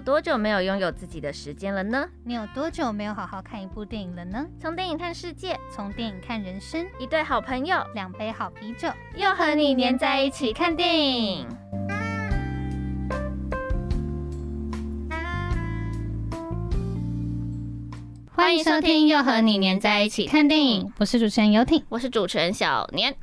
有多久没有拥有自己的时间了呢？你有多久没有好好看一部电影了呢？从电影看世界，从电影看人生，一对好朋友，两杯好啤酒，又和你黏在一起看电影。欢迎收听《又和你黏在一起看电影》，我是主持人游艇，我是主持人小年。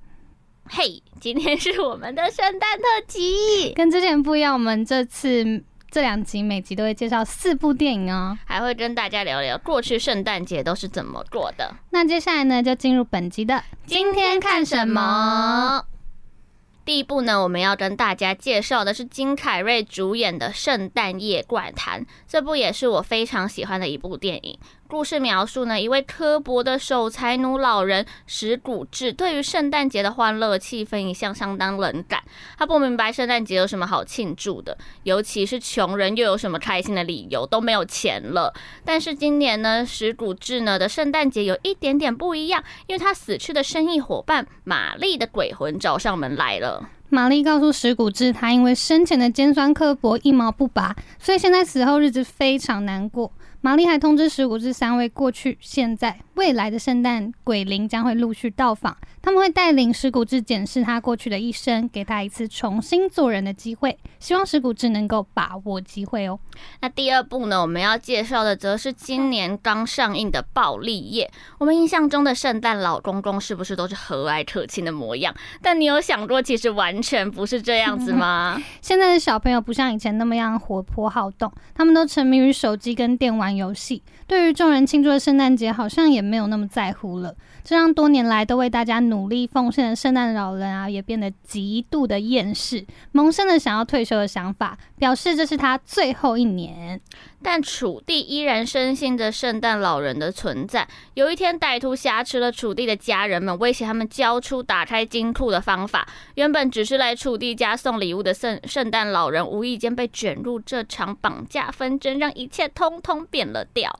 嘿，今天是我们的圣诞特辑，跟之前不一样，我们这次。这两集每集都会介绍四部电影哦，还会跟大家聊聊过去圣诞节都是怎么过的。那接下来呢，就进入本集的今天看什么？第一部呢，我们要跟大家介绍的是金凯瑞主演的《圣诞夜怪谈》，这部也是我非常喜欢的一部电影。故事描述呢，一位刻薄的守财奴老人石谷志，对于圣诞节的欢乐气氛一向相当冷感。他不明白圣诞节有什么好庆祝的，尤其是穷人又有什么开心的理由，都没有钱了。但是今年呢，石谷志呢的圣诞节有一点点不一样，因为他死去的生意伙伴玛丽的鬼魂找上门来了。玛丽告诉石谷志，他因为生前的尖酸刻薄一毛不拔，所以现在死后日子非常难过。玛丽还通知石谷智三位过去、现在、未来的圣诞鬼灵将会陆续到访，他们会带领石谷智检视他过去的一生，给他一次重新做人的机会。希望石谷智能够把握机会哦。那第二部呢？我们要介绍的则是今年刚上映的《暴力夜》。我们印象中的圣诞老公公是不是都是和蔼可亲的模样？但你有想过，其实完全不是这样子吗？现在的小朋友不像以前那么样活泼好动，他们都沉迷于手机跟电玩游戏，对于众人庆祝的圣诞节，好像也没有那么在乎了。这让多年来都为大家努力奉献的圣诞老人啊，也变得极度的厌世，萌生了想要退休的想法，表示这是他最后一年。但楚地依然深信着圣诞老人的存在。有一天，歹徒挟持了楚地的家人们，威胁他们交出打开金库的方法。原本只是来楚地家送礼物的圣圣诞老人，无意间被卷入这场绑架纷争，让一切通通变了调。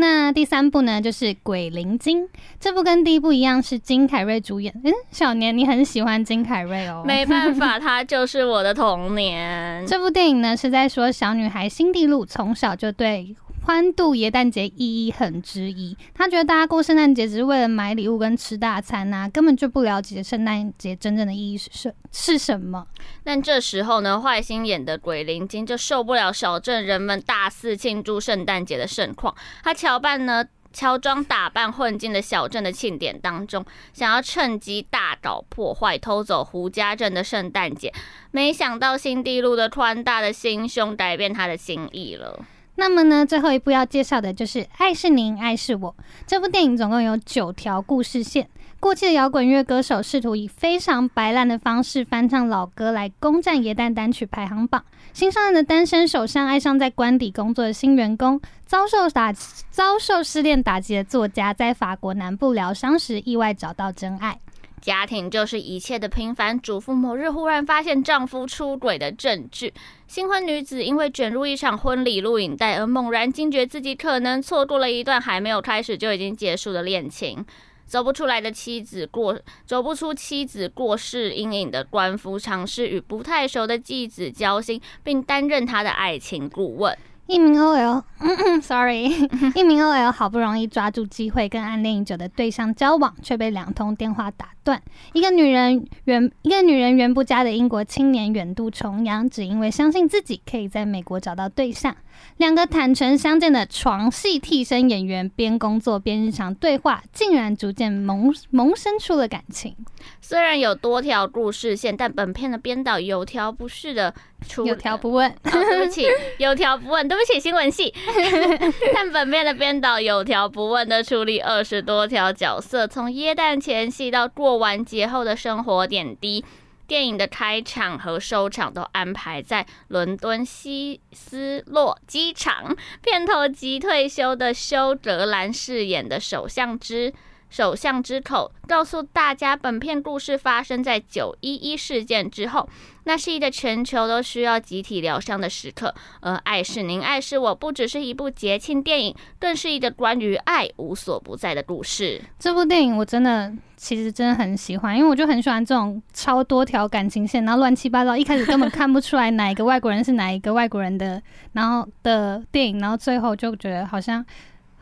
那第三部呢，就是《鬼灵精》。这部跟第一部一样，是金凯瑞主演。嗯，小年你很喜欢金凯瑞哦。没办法，他就是我的童年。这部电影呢，是在说小女孩辛蒂露从小就对。欢度耶诞节意义很质疑，他觉得大家过圣诞节只是为了买礼物跟吃大餐呐、根本就不了解圣诞节真正的意义是什是什么。但这时候呢，坏心眼的鬼灵精就受不了小镇人们大肆庆祝圣诞节的盛况，他乔扮呢乔装打扮混进了小镇的庆典当中，想要趁机大搞破坏，偷走胡家镇的圣诞节。没想到新地路的宽大的心胸改变他的心意了。那么呢，最后一部要介绍的就是《爱是您，爱是我》这部电影，总共有九条故事线。过气的摇滚乐歌手试图以非常白烂的方式翻唱老歌来攻占耶诞单曲排行榜。新上任的单身首相爱上在官邸工作的新员工，遭受打遭受失恋打击的作家，在法国南部疗伤时意外找到真爱。家庭就是一切的平凡主妇，某日忽然发现丈夫出轨的证据。新婚女子因为卷入一场婚礼录影带而猛然惊觉自己可能错过了一段还没有开始就已经结束的恋情。走不出来的妻子过，走不出妻子过世阴影的官夫，尝试与不太熟的继子交心，并担任他的爱情顾问。一名 OL，嗯嗯，sorry，一名 OL 好不容易抓住机会跟暗恋已久的对象交往，却被两通电话打断。一个女人远，一个女人缘不佳的英国青年远渡重洋，只因为相信自己可以在美国找到对象。两个坦诚相见的床戏替身演员，边工作边日常对话，竟然逐渐萌萌生出了感情。虽然有多条故事线，但本片的编导有条不紊的出，有条不紊。哦，对不起，有条不紊，对不起，新闻系。但本片的编导有条不紊的处理二十多条角色，从耶诞前夕到过完节后的生活点滴。电影的开场和收场都安排在伦敦希斯洛机场。片头即退休的休哲兰饰演的首相之首相之口，告诉大家，本片故事发生在九一一事件之后。那是一个全球都需要集体疗伤的时刻，而《爱是您，爱是我》不只是一部节庆电影，更是一个关于爱无所不在的故事。这部电影我真的其实真的很喜欢，因为我就很喜欢这种超多条感情线，然后乱七八糟，一开始根本看不出来哪一个外国人是哪一个外国人的，然后的电影，然后最后就觉得好像。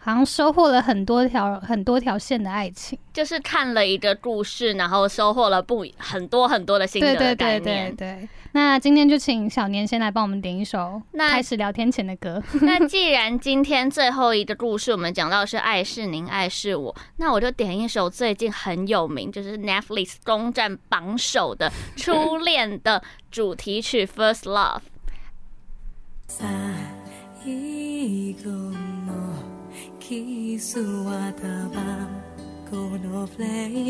好像收获了很多条很多条线的爱情，就是看了一个故事，然后收获了不很多很多的心得的概念。对对对对对。那今天就请小年先来帮我们点一首开始聊天前的歌。那，那既然今天最后一个故事我们讲到是爱是您，爱是我，那我就点一首最近很有名，就是 Netflix 攻占榜首的《初恋》的主题曲《First Love》。傷はタバコのフレ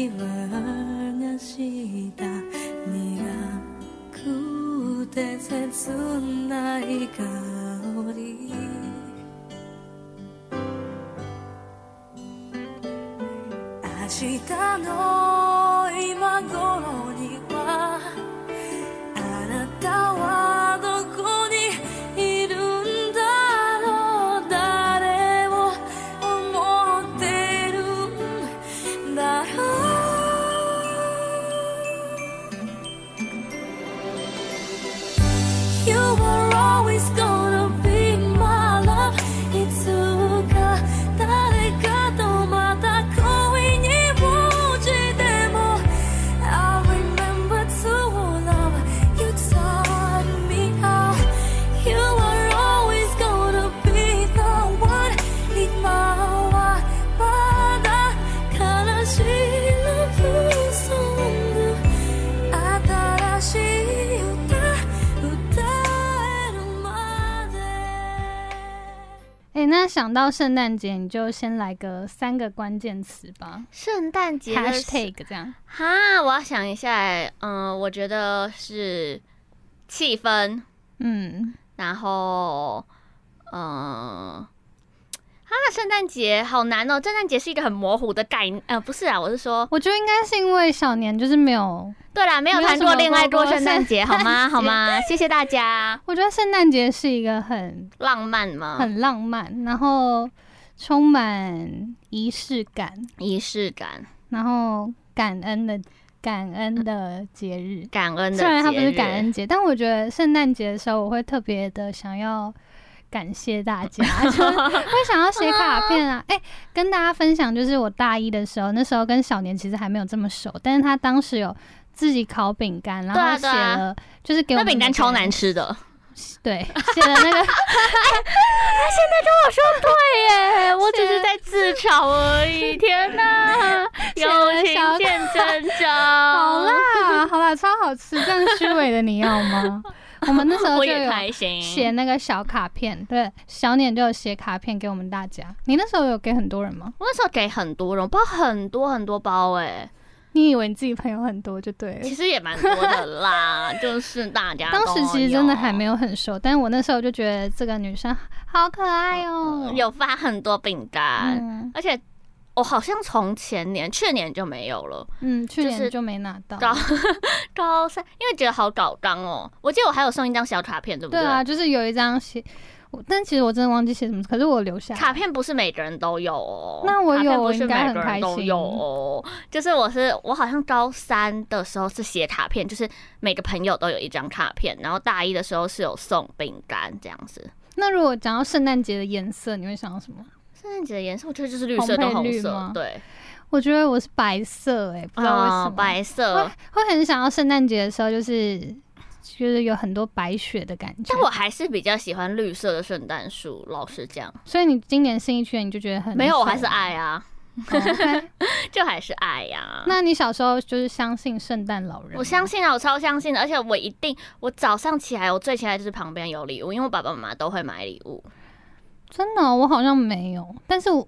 ーバーがした。苦くて切ない香り。明日の想到圣诞节，你就先来个三个关键词吧。圣诞节 hashtag 这样哈，我要想一下。嗯、呃，我觉得是气氛，嗯，然后，嗯、呃。啊，圣诞节好难哦！圣诞节是一个很模糊的概念，呃，不是啊，我是说，我觉得应该是因为小年就是没有，对啦，没有谈过恋爱过圣诞节，好吗？好吗？谢谢大家。我觉得圣诞节是一个很浪漫嘛，很浪漫，然后充满仪式感，仪式感，然后感恩的感恩的节日，感恩的。虽然它不是感恩节，但我觉得圣诞节的时候，我会特别的想要。感谢大家，就会想要写卡片啊！哎、欸，跟大家分享，就是我大一的时候，那时候跟小年其实还没有这么熟，但是他当时有自己烤饼干，然后写了，就是给我那饼干超难吃的，对，写了那个，他现在跟我说对耶，我 只是在自嘲而已，天哪，友情见真章，好啦，好啦，超好吃，这样虚伪的你要吗？我们那时候就有写那个小卡片，对，小年就有写卡片给我们大家。你那时候有给很多人吗？我那时候给很多人，包很多很多包哎、欸。你以为你自己朋友很多就对了？其实也蛮多的啦，就是大家 当时其实真的还没有很熟，但是我那时候就觉得这个女生好可爱哦、喔，有发很多饼干，嗯、而且。我好像从前年、去年就没有了。嗯，去年就没拿到。高高三，因为觉得好搞刚哦。我记得我还有送一张小卡片，对不对？对啊，就是有一张写，但其实我真的忘记写什么。可是我留下卡片，不是每个人都有哦。那我有，我是每个人都有哦。就是我是我好像高三的时候是写卡片，就是每个朋友都有一张卡片。然后大一的时候是有送饼干这样子。那如果讲到圣诞节的颜色，你会想到什么？圣诞节的颜色，我觉得就是绿色跟红色。对，我觉得我是白色、欸，哎，不知道为什么、哦、白色会，会很想要圣诞节的时候，就是就是有很多白雪的感觉。但我还是比较喜欢绿色的圣诞树，老实讲。所以你今年新一圈你就觉得很没有，我还是爱啊. 就还是爱呀、啊。那你小时候就是相信圣诞老人？我相信啊，我超相信的，而且我一定，我早上起来，我最期待就是旁边有礼物，因为我爸爸妈妈都会买礼物。真的、哦，我好像没有，但是我，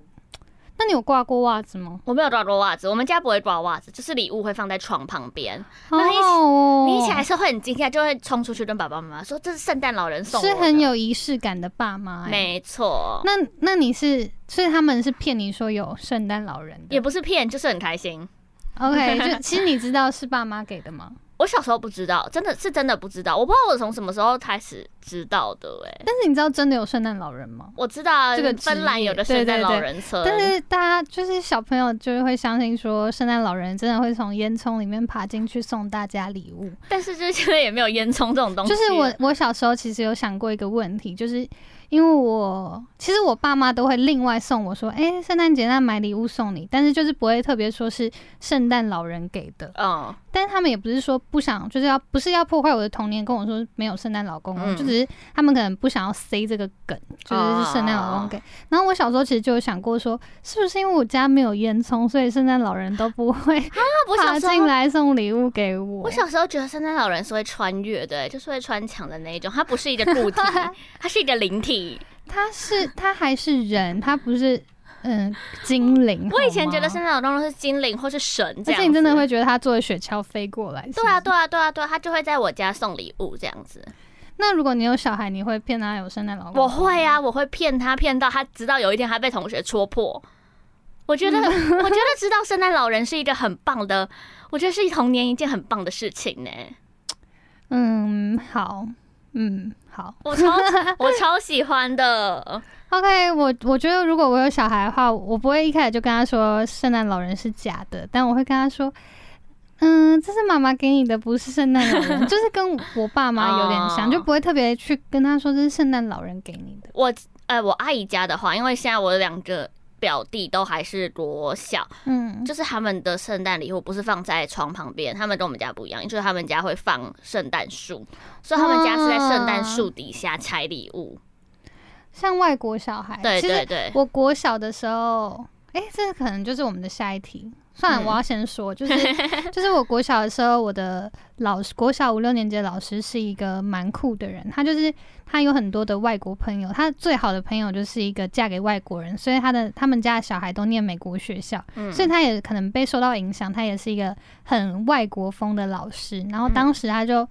那你有挂过袜子吗？我没有挂过袜子，我们家不会挂袜子，就是礼物会放在床旁边。那一起，哦，你一起来时候会很惊讶，就会冲出去跟爸爸妈妈说：“这是圣诞老人送的。”是很有仪式感的爸妈，欸。没错。那那你是，所以他们是骗你说有圣诞老人的？也不是骗，就是很开心。OK，就 其实你知道是爸妈给的吗？我小时候不知道，真的是真的不知道，我不知道我从什么时候开始知道的哎、欸。但是你知道真的有圣诞老人吗？我知道这个芬兰有的圣诞老人车，但是大家就是小朋友就是会相信说圣诞老人真的会从烟囱里面爬进去送大家礼物。但是就是现在也没有烟囱这种东西。就是我我小时候其实有想过一个问题，就是。因为我其实我爸妈都会另外送我说，哎、欸，圣诞节那买礼物送你，但是就是不会特别说是圣诞老人给的。嗯，但是他们也不是说不想，就是要不是要破坏我的童年，跟我说没有圣诞老公公，嗯、就只是他们可能不想要塞这个梗，就是是圣诞老公给。哦、然后我小时候其实就有想过说，是不是因为我家没有烟囱，所以圣诞老人都不会爬进来送礼物给我？我小时候觉得圣诞老人是会穿越的，就是会穿墙的那一种，它不是一个固体，它是一个灵体。他是他还是人，他不是嗯精灵。我以前觉得圣诞老公公是精灵或是神这样，而且你真的会觉得他坐着雪橇飞过来？对啊对啊对啊对啊，他就会在我家送礼物这样子。那如果你有小孩，你会骗他有圣诞老公公？我会啊，我会骗他骗到他直到有一天他被同学戳破。我觉得 我觉得知道圣诞老人是一个很棒的，我觉得是童年一件很棒的事情呢。嗯，好。嗯，好，我超我超喜欢的。OK，我我觉得如果我有小孩的话，我不会一开始就跟他说圣诞老人是假的，但我会跟他说，嗯，这是妈妈给你的，不是圣诞老人，就是跟我爸妈有点像，哦、就不会特别去跟他说这是圣诞老人给你的。我呃，我阿姨家的话，因为现在我两个。表弟都还是国小，嗯，就是他们的圣诞礼物不是放在床旁边，他们跟我们家不一样，就是他们家会放圣诞树，所以他们家是在圣诞树底下拆礼物，像外国小孩。对对对，我国小的时候，哎、欸，这可能就是我们的下一题。算了，我要先说，就是 就是我国小的时候，我的老师国小五六年级的老师是一个蛮酷的人，他就是他有很多的外国朋友，他最好的朋友就是一个嫁给外国人，所以他的他们家的小孩都念美国学校，所以他也可能被受到影响，他也是一个很外国风的老师，然后当时他就。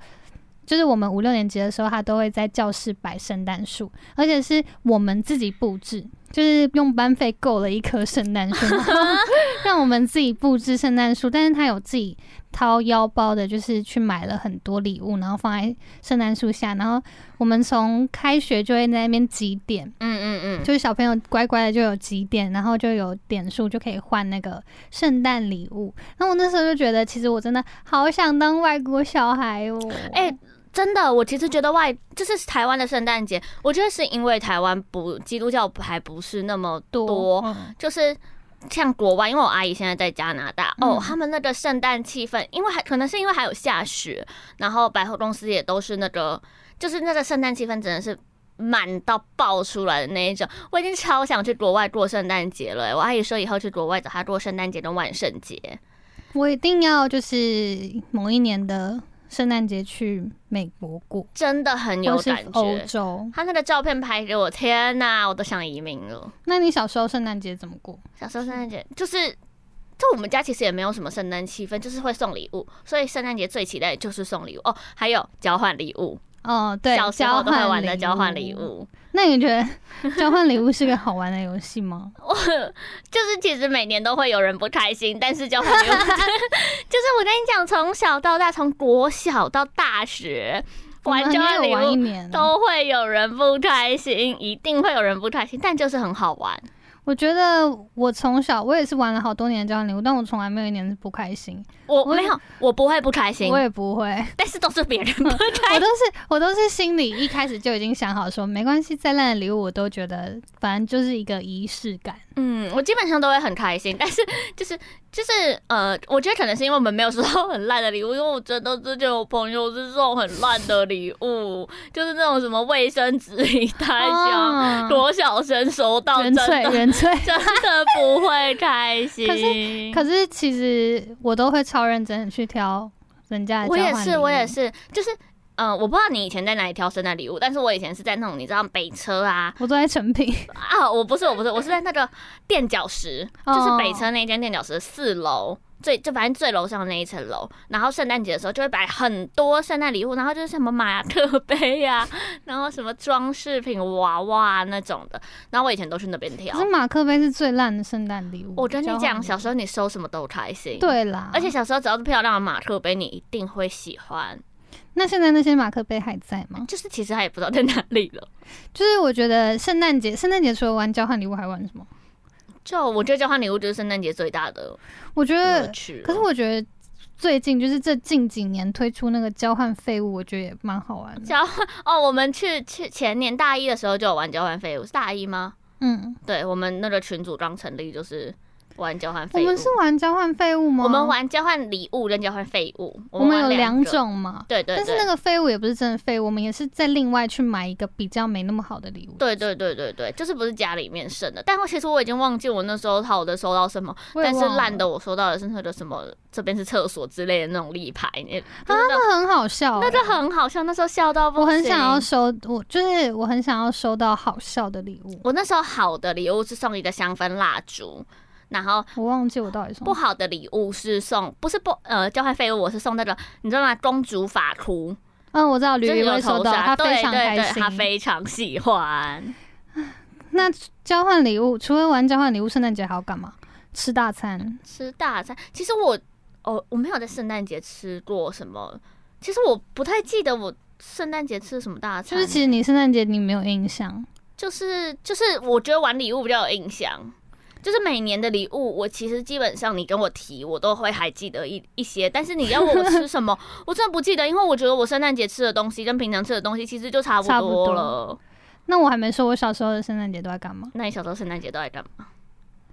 就是我们五六年级的时候，他都会在教室摆圣诞树，而且是我们自己布置，就是用班费购了一棵圣诞树，让我们自己布置圣诞树。但是他有自己掏腰包的，就是去买了很多礼物，然后放在圣诞树下。然后我们从开学就会在那边集点，嗯嗯嗯，就是小朋友乖乖的就有集点，然后就有点数就可以换那个圣诞礼物。那我那时候就觉得，其实我真的好想当外国小孩哦，欸真的，我其实觉得外就是台湾的圣诞节，我觉得是因为台湾不基督教还不是那么多，嗯、就是像国外，因为我阿姨现在在加拿大，嗯、哦，他们那个圣诞气氛，因为还可能是因为还有下雪，然后百货公司也都是那个，就是那个圣诞气氛真的是满到爆出来的那一种，我已经超想去国外过圣诞节了。我阿姨说以后去国外找她过圣诞节跟万圣节，我一定要就是某一年的。圣诞节去美国过，真的很有感觉。欧洲，他那个照片拍给我，天哪，我都想移民了。那你小时候圣诞节怎么过？小时候圣诞节就是，就我们家其实也没有什么圣诞气氛，就是会送礼物，所以圣诞节最期待的就是送礼物哦，还有交换礼物。哦，对，小时候都会玩的交换礼物。那你觉得交换礼物是个好玩的游戏吗？我就是其实每年都会有人不开心，但是交换礼物 就是我跟你讲，从小到大，从国小到大学玩交换礼物都会有人不开心，一定会有人不开心，但就是很好玩。我觉得我从小我也是玩了好多年交换礼物，但我从来没有一年是不开心。我没有，我不会不开心，我也不会，但是都是别人不开心。我都是我都是心里一开始就已经想好说，没关系，再烂的礼物我都觉得，反正就是一个仪式感。嗯，我基本上都会很开心，但是 就是就是呃，我觉得可能是因为我们没有收到很烂的礼物，因为我觉得之前我朋友是送很烂的礼物，就是那种什么卫生纸一袋箱，国小生收到真的原萃 真的不会开心。可是可是其实我都会超认真去挑人家的。我也是，我也是，就是。嗯，我不知道你以前在哪里挑圣诞礼物，但是我以前是在那种你知道北车啊，我都在成品啊，我不是我不是我是在那个垫脚石，就是北车那间垫脚石四楼。最就反正最楼上的那一层楼，然后圣诞节的时候就会摆很多圣诞礼物，然后就是什么马克杯呀、啊，然后什么装饰品娃娃那种的，然后我以前都去那边挑。可是马克杯是最烂的圣诞礼物。我跟你讲，小时候你收什么都开心。对啦，而且小时候只要是漂亮的马克杯，你一定会喜欢。那现在那些马克杯还在吗？就是其实他也不知道在哪里了。就是我觉得圣诞节，圣诞节除了玩交换礼物，还玩什么？就我觉得交换礼物就是圣诞节最大的，我觉得，可是我觉得最近就是这近几年推出那个交换废物，我觉得也蛮好玩的。交换哦，我们去去前年大一的时候就有玩交换废物，是大一吗？嗯，对，我们那个群组刚成立就是。玩交换废物，我们是玩交换废物吗？我们玩交换礼物跟交换废物，我们有两种嘛？对对，对。但是那个废物也不是真的废物，我们也是在另外去买一个比较没那么好的礼物。对对对对对，就是不是家里面剩的。但我其实我已经忘记我那时候好的收到什么，但是烂的我收到的是那个什么，这边是厕所之类的那种立牌。啊，那很好笑，那就很好笑。那时候笑到不行。我很想要收，我就是我很想要收到好笑的礼物。我那时候好的礼物是送一个香氛蜡烛。然后我忘记我到底送不好的礼物是送，不是不呃交换废物，我是送那个你知道吗？公主法箍。嗯，我知道，吕吕会收到，他非常开心，他非常喜欢。那交换礼物除了玩交换礼物，圣诞节还要干嘛？吃大餐？吃大餐？其实我哦，我没有在圣诞节吃过什么。其实我不太记得我圣诞节吃了什么大餐。就是其实你圣诞节你没有印象，就是就是我觉得玩礼物比较有印象。就是每年的礼物，我其实基本上你跟我提，我都会还记得一一些。但是你要问我吃什么，我真的不记得，因为我觉得我圣诞节吃的东西跟平常吃的东西其实就差不多了。那我还没说，我小时候的圣诞节都在干嘛？那你小时候圣诞节都在干嘛？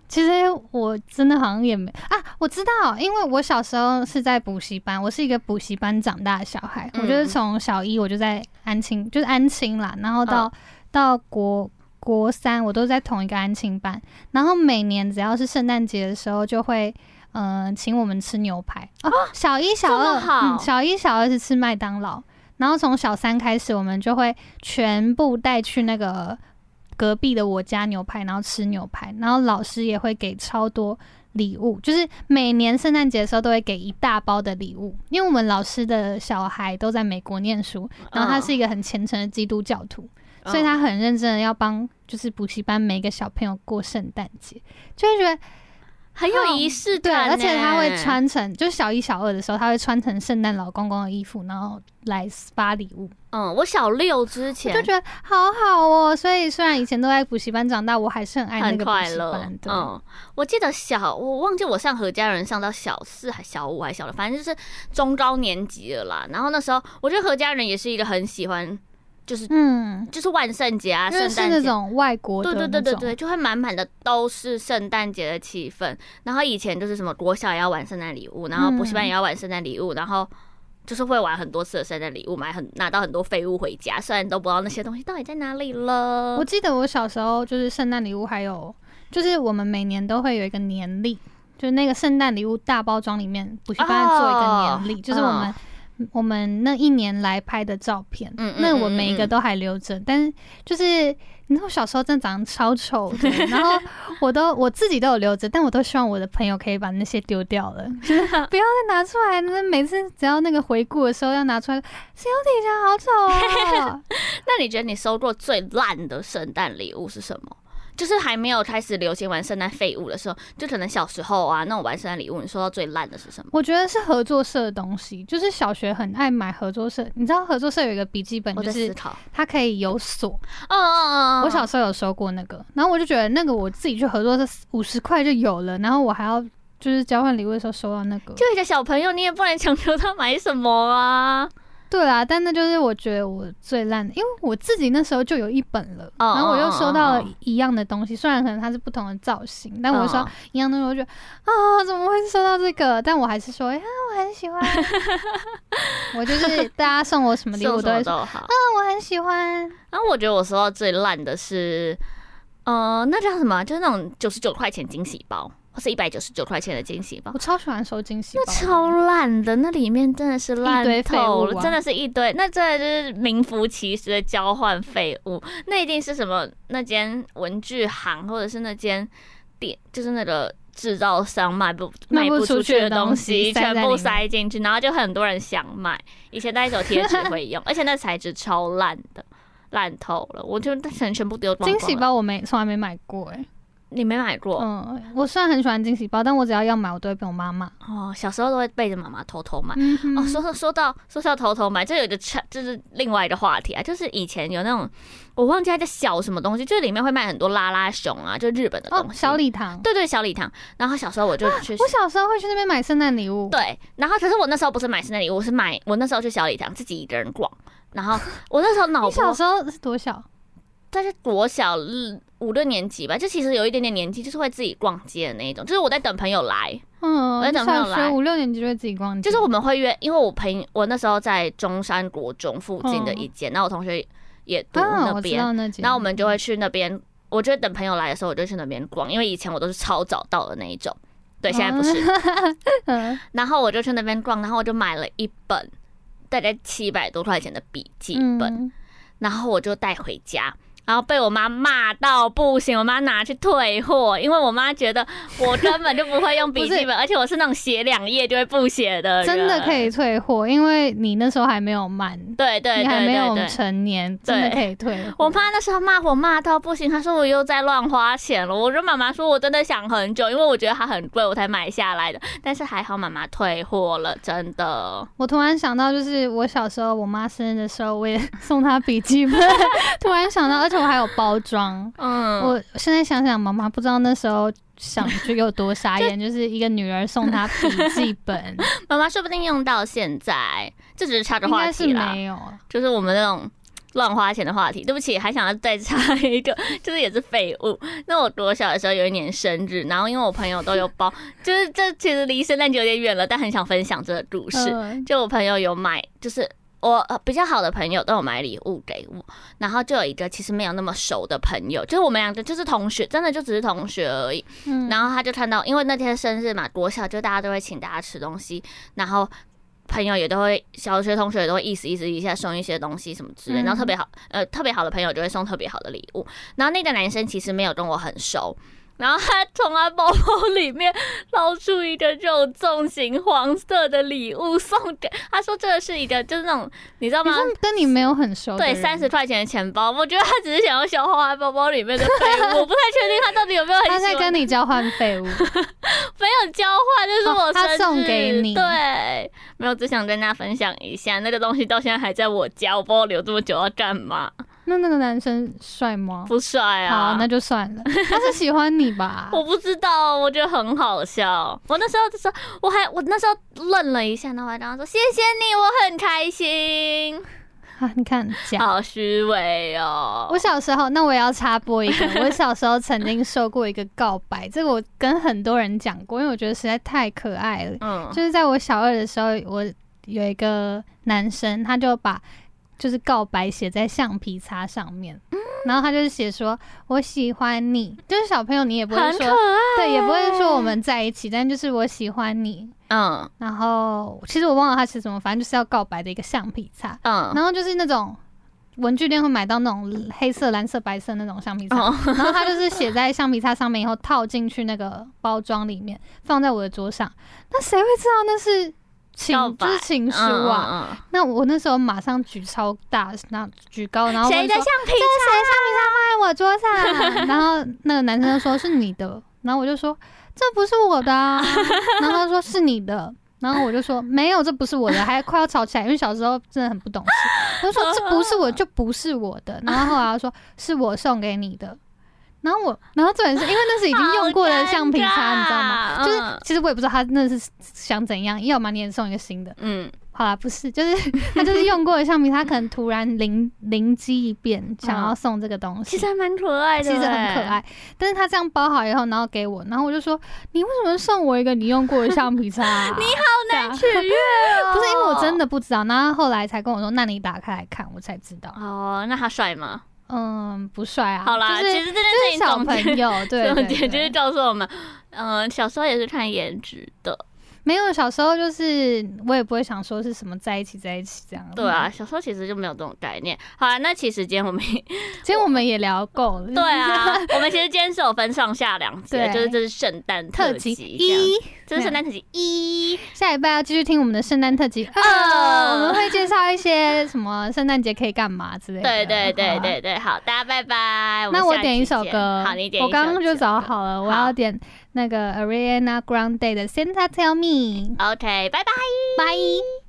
其实我真的好像也没啊，我知道，因为我小时候是在补习班，我是一个补习班长大的小孩。嗯、我觉得从小一我就在安亲，就是安亲啦，然后到、哦、到国。国三我都在同一个安亲班，然后每年只要是圣诞节的时候，就会嗯、呃、请我们吃牛排。哦。小一、小二，嗯，小一、小二是吃麦当劳，然后从小三开始，我们就会全部带去那个隔壁的我家牛排，然后吃牛排，然后老师也会给超多礼物，就是每年圣诞节的时候都会给一大包的礼物，因为我们老师的小孩都在美国念书，然后他是一个很虔诚的基督教徒。所以他很认真的要帮，就是补习班每个小朋友过圣诞节，就会觉得很有仪式感。对，而且他会穿成，就是小一、小二的时候，他会穿成圣诞老公公的衣服，然后来发礼物。嗯，我小六之前就觉得好好哦。所以虽然以前都在补习班长大，我还是很爱那个补习班。嗯，我记得小，我忘记我上何家人上到小四还小五还小六，反正就是中高年级了啦。然后那时候，我觉得何家人也是一个很喜欢。就是嗯，就是万圣节啊，圣诞节那种外国的，对对对对对，就会满满的都是圣诞节的气氛。然后以前就是什么国小也要玩圣诞礼物，然后补习班也要玩圣诞礼物，然后就是会玩很多次的圣诞礼物，买很拿到很多废物回家，虽然都不知道那些东西到底在哪里了。我记得我小时候就是圣诞礼物，还有就是我们每年都会有一个年历，就是那个圣诞礼物大包装里面补习班做一个年历，就是我们。我们那一年来拍的照片，嗯，那我每一个都还留着，但是就是你知道，小时候真的长得超丑的，然后我都我自己都有留着，但我都希望我的朋友可以把那些丢掉了，就是不要再拿出来。那每次只要那个回顾的时候要拿出来，小体家好丑哦。那你觉得你收过最烂的圣诞礼物是什么？就是还没有开始流行玩圣诞废物的时候，就可能小时候啊，那种玩圣诞礼物，你收到最烂的是什么？我觉得是合作社的东西，就是小学很爱买合作社。你知道合作社有一个笔记本，就是它可以有锁。嗯嗯嗯。我小时候有收过那个，然后我就觉得那个我自己去合作社五十块就有了，然后我还要就是交换礼物的时候收到那个。就一个小朋友，你也不能强求他买什么啊。对啦，但那就是我觉得我最烂的，因为我自己那时候就有一本了，然后我又收到了一样的东西，虽然可能它是不同的造型，但我说一样的东西，我就觉得啊，怎么会收到这个？但我还是说，哎呀，我很喜欢。我就是大家送我什么礼物都会说啊，我很喜欢。然后我觉得我收到最烂的是，呃，那叫什么？就是那种九十九块钱惊喜包。或是一百九十九块钱的惊喜包。我超喜欢收惊喜包，那超烂的，那里面真的是烂透了，啊、真的是一堆，那真的就是名副其实的交换废物。那一定是什么？那间文具行，或者是那间店，就是那个制造商卖不卖不出去的东西，全部塞进去，然后就很多人想买。以前那一种贴纸会用，而且那材质超烂的，烂透了，我就全全部丢光光。惊喜包我没从来没买过哎、欸。你没买过？嗯，我虽然很喜欢惊喜包，但我只要要买，我都会被我妈骂。哦，小时候都会背着妈妈偷偷买。嗯、哦，说说说到说到偷偷买，这有一个就是另外一个话题啊，就是以前有那种我忘记它叫小什么东西，就是里面会卖很多拉拉熊啊，就日本的东西。哦、小礼堂。对对，小礼堂。然后小时候我就去，啊、我小时候会去那边买圣诞礼物。对，然后可是我那时候不是买圣诞礼物，我是买我那时候去小礼堂自己一个人逛。然后我那时候脑波，你小时候是多小？但是国小五六年级吧，就其实有一点点年纪，就是会自己逛街的那一种。就是我在等朋友来，嗯，我在等朋友来。五六年级就会自己逛街，就是我们会约，因为我朋我那时候在中山国中附近的一间，然后我同学也读那边，然后我们就会去那边。我就等朋友来的时候，我就去那边逛，因为以前我都是超早到的那一种，对，现在不是。然后我就去那边逛，然后我就买了一本大概七百多块钱的笔记本，然后我就带回家。然后被我妈骂到不行，我妈拿去退货，因为我妈觉得我根本就不会用笔记本，而且我是那种写两页就会不写的人。真的可以退货，因为你那时候还没有满，对对，你还没有成年，对真的可以退。我妈那时候骂我骂到不行，她说我又在乱花钱了。我跟妈妈说，我真的想很久，因为我觉得它很贵，我才买下来的。但是还好妈妈退货了，真的。我突然想到，就是我小时候我妈生日的时候，我也送她笔记本。突然想到，而且。我还有包装，嗯，我现在想想，妈妈不知道那时候想就有多傻眼，就，就是一个女儿送她笔记本，妈妈说不定用到现在，这只是插个话题啦，没有，就是我们那种乱花钱的话题。对不起，还想要再插一个，就是也是废物。那我多小的时候有一年生日，然后因为我朋友都有包，就是这其实离圣诞节有点远了，但很想分享这个故事。就我朋友有买，就是。我比较好的朋友都有买礼物给我，然后就有一个其实没有那么熟的朋友，就是我们两个就是同学，真的就只是同学而已。嗯，然后他就看到，因为那天生日嘛，国小就大家都会请大家吃东西，然后朋友也都会，小学同学也都会意思意思一下送一些东西什么之类，然后特别好，呃，特别好的朋友就会送特别好的礼物。然后那个男生其实没有跟我很熟。然后他从他包包里面捞出一个肉粽型黄色的礼物送给他，说这个是一个就是那种你知道吗？跟你没有很熟。对，三十块钱的钱包，我觉得他只是想要消化他包包里面的废物，我不太确定他到底有没有很。他在跟你交换废物，没有交换，就是我送给你。对，没有，只想跟大家分享一下那个东西，到现在还在我家，我不知道留这么久要干嘛。那那个男生帅吗？不帅啊。好，那就算了。他是喜欢你吧？我不知道，我觉得很好笑。我那时候就说，我还我那时候愣了一下，然后我还跟他说谢谢你，我很开心。啊，你看，好虚伪哦。我小时候，那我也要插播一个，我小时候曾经受过一个告白，这个我跟很多人讲过，因为我觉得实在太可爱了。嗯，就是在我小二的时候，我有一个男生，他就把。就是告白写在橡皮擦上面，嗯、然后他就是写说“我喜欢你”，就是小朋友你也不会说，对，也不会说我们在一起，但就是我喜欢你，嗯，然后其实我忘了他写什么，反正就是要告白的一个橡皮擦，嗯，然后就是那种文具店会买到那种黑色、蓝色、白色那种橡皮擦，嗯、然后他就是写在橡皮擦上面以后套进去那个包装里面，放在我的桌上，那谁会知道那是？情就是情书啊！嗯嗯嗯，那我那时候马上举超大，那举高，然后谁的橡皮擦？这是谁橡皮擦放在我桌上？然后那个男生就说是你的，然后我就说这不是我的啊，然后他说是你的，然后我就说没有，这不是我的，还快要吵起来，因为小时候真的很不懂事。我就说这不是我，就不是我的，然后后来他说是我送给你的。然后我，然后重点是因为那是已经用过的橡皮擦，你知道吗？就是其实我也不知道他那是想怎样，要么你也送一个新的。嗯，好啦，不是，就是 他就是用过的橡皮擦，可能突然灵灵机一变，想要送这个东西。其实还蛮可爱的，其实很可爱。但是他这样包好以后，然后给我，然后我就说：“你为什么送我一个你用过的橡皮擦？你好难取悦哦！”不是因为我真的不知道，然后后来才跟我说：“那你打开来看，我才知道。”哦，那他帅吗？嗯，不帅啊。好啦，就是、其实这件事情小朋友，对，就是告诉我们，嗯，小时候也是看颜值的。没有，小时候就是我也不会想说是什么在一起在一起这样。对啊，小时候其实就没有这种概念。好啊，那其实今天我们 今天我们也聊够了。对啊，我们其实今天是有分上下两集，就是这是圣诞特辑一，这是圣诞特辑一，下礼拜要继续听我们的圣诞特辑二，我们会介绍一些什么圣诞节可以干嘛之类的。对对对对对，好，大家拜拜。那我点一首歌，好，你点。我刚刚就找好了，我要点。那个 Ariana Grande 的 Santa Tell Me，OK，拜拜，拜。